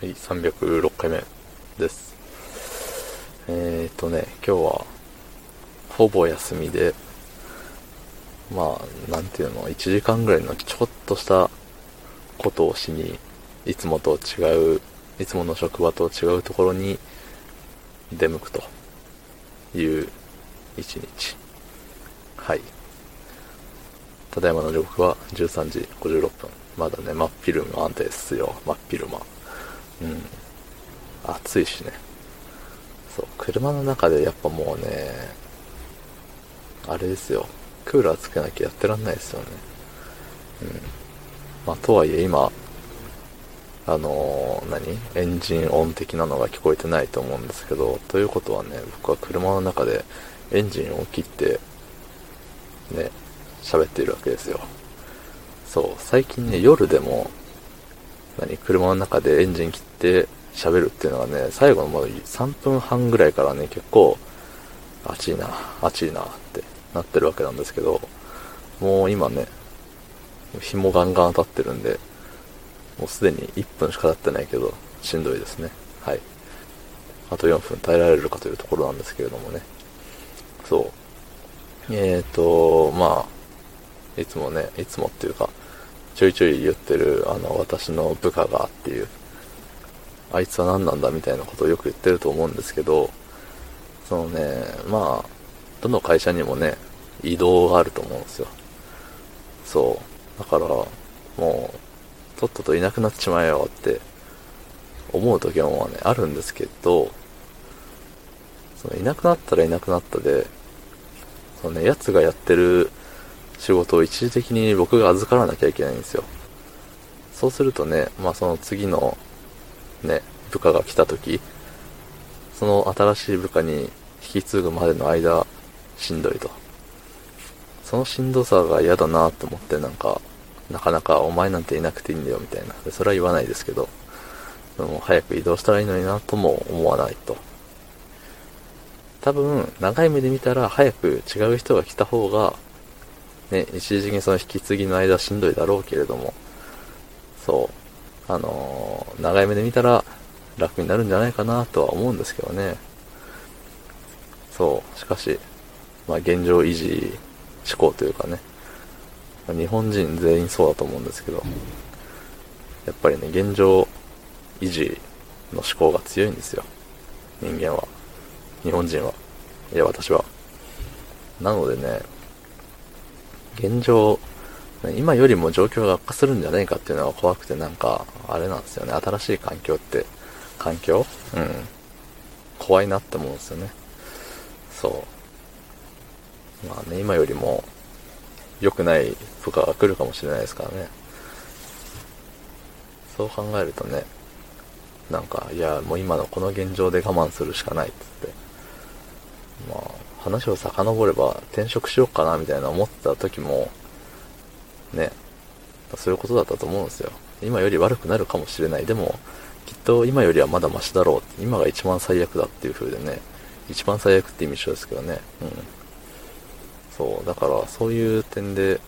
はい、306回目です。えーとね、今日は、ほぼ休みで、まあ、なんていうの、1時間ぐらいのちょっとしたことをしに、いつもと違う、いつもの職場と違うところに出向くという一日。はい。ただいまの時刻は13時56分。まだね、真っ昼間ですよ。真っ昼間。うん。暑いしね。そう、車の中でやっぱもうね、あれですよ。クーラーつけなきゃやってらんないですよね。うん。まあ、とはいえ今、あのー、何？エンジン音的なのが聞こえてないと思うんですけど、ということはね、僕は車の中でエンジンを切って、ね、喋っているわけですよ。そう、最近ね、夜でも、何、車の中でエンジン切って喋るっていうのがね、最後のもう3分半ぐらいからね、結構、暑いな、暑いなってなってるわけなんですけど、もう今ね、紐ガンガン当たってるんで、もうすでに1分しか経ってないけど、しんどいですね。はい。あと4分耐えられるかというところなんですけれどもね。そう。えーと、まあ、いつもね、いつもっていうか、ちょいちょい言ってる、あの、私の部下がっていう、あいつは何なんだみたいなことをよく言ってると思うんですけど、そのね、まあ、どの会社にもね、移動があると思うんですよ。そう。だから、もう、とっとといなくなっちまえよって思う時もね、あるんですけど、そのいなくなったらいなくなったで、そのね、奴がやってる仕事を一時的に僕が預からなきゃいけないんですよ。そうするとね、まあその次のね、部下が来た時、その新しい部下に引き継ぐまでの間、しんどいと。そのしんどさが嫌だなと思ってなんか、なかなかお前なんていなくていいんだよみたいな。それは言わないですけど、でも早く移動したらいいのになとも思わないと。多分、長い目で見たら早く違う人が来た方がね、一時的にその引き継ぎの間しんどいだろうけれども、そう、あのー、長い目で見たら楽になるんじゃないかなとは思うんですけどね。そう、しかし、まあ現状維持思考というかね、日本人全員そうだと思うんですけど、やっぱりね、現状維持の思考が強いんですよ。人間は。日本人は。いや、私は。なのでね、現状、今よりも状況が悪化するんじゃないかっていうのは怖くてなんか、あれなんですよね。新しい環境って、環境？うん。怖いなって思うんですよね。そう。まあね、今よりも良くない部下が来るかもしれないですからね。そう考えるとね、なんか、いや、もう今のこの現状で我慢するしかないっつって。話を遡れば転職しようかなみたいな思った時も、ね、そういうことだったと思うんですよ。今より悪くなるかもしれない。でも、きっと今よりはまだマシだろう。今が一番最悪だっていう風でね、一番最悪って意味一緒ですけどね。うん。そう、だからそういう点で、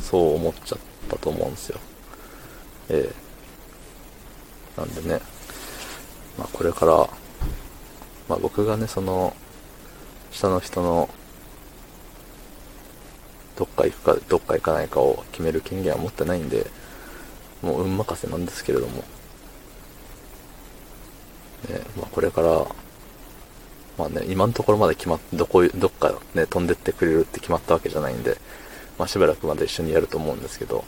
そう思っちゃったと思うんですよ。ええなんでね、まあこれから、まあ僕がね、その、下の人のどっか行くかどっか行かないかを決める権限は持ってないんでもう運任せなんですけれども、ねまあ、これからまあね今のところまで決まっどこどっかね飛んでってくれるって決まったわけじゃないんで、まあ、しばらくまで一緒にやると思うんですけど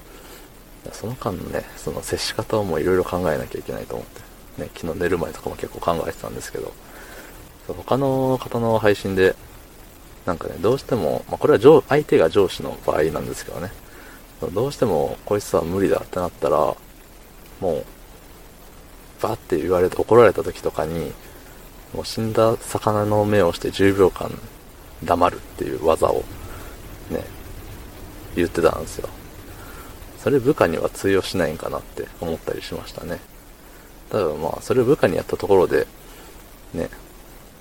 その間のねその接し方をもいろいろ考えなきゃいけないと思ってね昨日寝る前とかも結構考えてたんですけど他の方の配信で、なんかね、どうしても、まあ、これは上相手が上司の場合なんですけどね、どうしてもこいつは無理だってなったら、もう、バって言われて怒られた時とかに、もう死んだ魚の目をして10秒間黙るっていう技をね、言ってたんですよ。それ部下には通用しないんかなって思ったりしましたね。ただまあ、それを部下にやったところで、ね、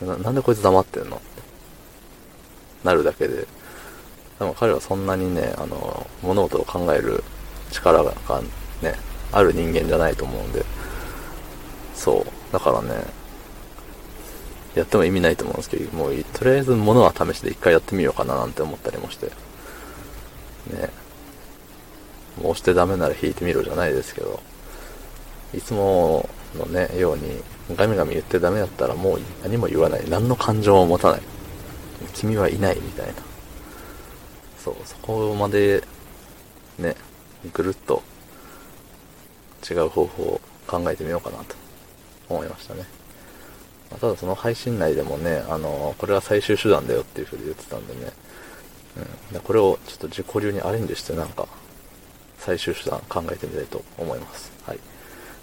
ななんでこいつ黙ってんの？ってなるだけで、でも彼はそんなにね、あの、物事を考える力がね、ある人間じゃないと思うんで、そう。だからね、やっても意味ないと思うんですけど、もうとりあえず物は試しで一回やってみようかななんて思ったりもして、ね。もう押してダメなら弾いてみろじゃないですけど、いつものね、ように、ガミガミ言ってダメだったらもう何も言わない。何の感情も持たない。君はいないみたいな。そう、そこまで、ね、ぐるっと違う方法を考えてみようかなと思いましたね。ま、ただその配信内でもね、あの、これは最終手段だよっていう風に言ってたんでね、うん、でこれをちょっと自己流にアレンジしてなんか、最終手段考えてみたいと思います。はい。